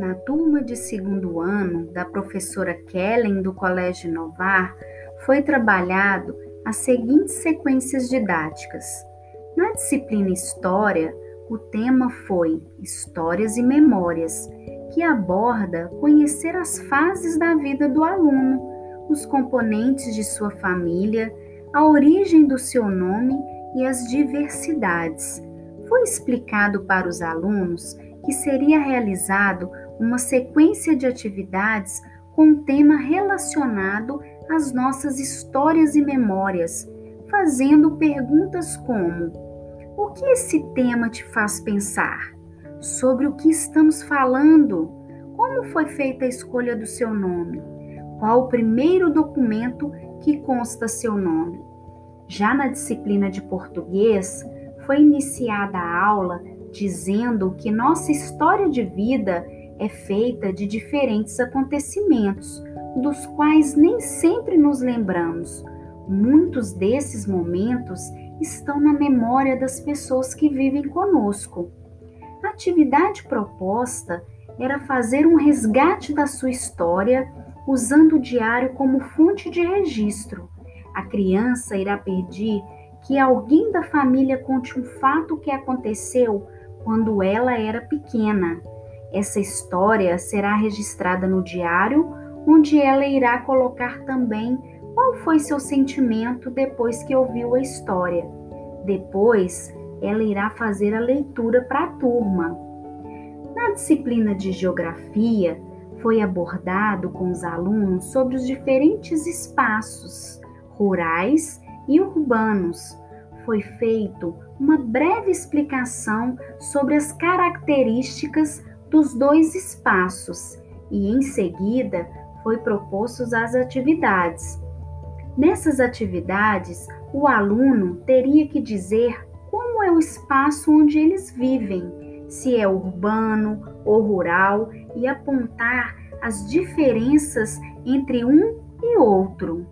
Na turma de segundo ano da professora Kellen do Colégio Novar, foi trabalhado as seguintes sequências didáticas. Na disciplina História, o tema foi Histórias e Memórias, que aborda conhecer as fases da vida do aluno, os componentes de sua família, a origem do seu nome e as diversidades. Foi explicado para os alunos que seria realizado uma sequência de atividades com um tema relacionado às nossas histórias e memórias, fazendo perguntas como: O que esse tema te faz pensar? Sobre o que estamos falando? Como foi feita a escolha do seu nome? Qual o primeiro documento que consta seu nome? Já na disciplina de português, foi iniciada a aula dizendo que nossa história de vida é feita de diferentes acontecimentos, dos quais nem sempre nos lembramos. Muitos desses momentos estão na memória das pessoas que vivem conosco. A atividade proposta era fazer um resgate da sua história usando o diário como fonte de registro. A criança irá pedir que alguém da família conte um fato que aconteceu quando ela era pequena. Essa história será registrada no diário, onde ela irá colocar também qual foi seu sentimento depois que ouviu a história. Depois, ela irá fazer a leitura para a turma. Na disciplina de Geografia, foi abordado com os alunos sobre os diferentes espaços rurais e urbanos. Foi feito uma breve explicação sobre as características dos dois espaços e, em seguida, foi propostos as atividades. Nessas atividades, o aluno teria que dizer como é o espaço onde eles vivem, se é urbano ou rural, e apontar as diferenças entre um e outro.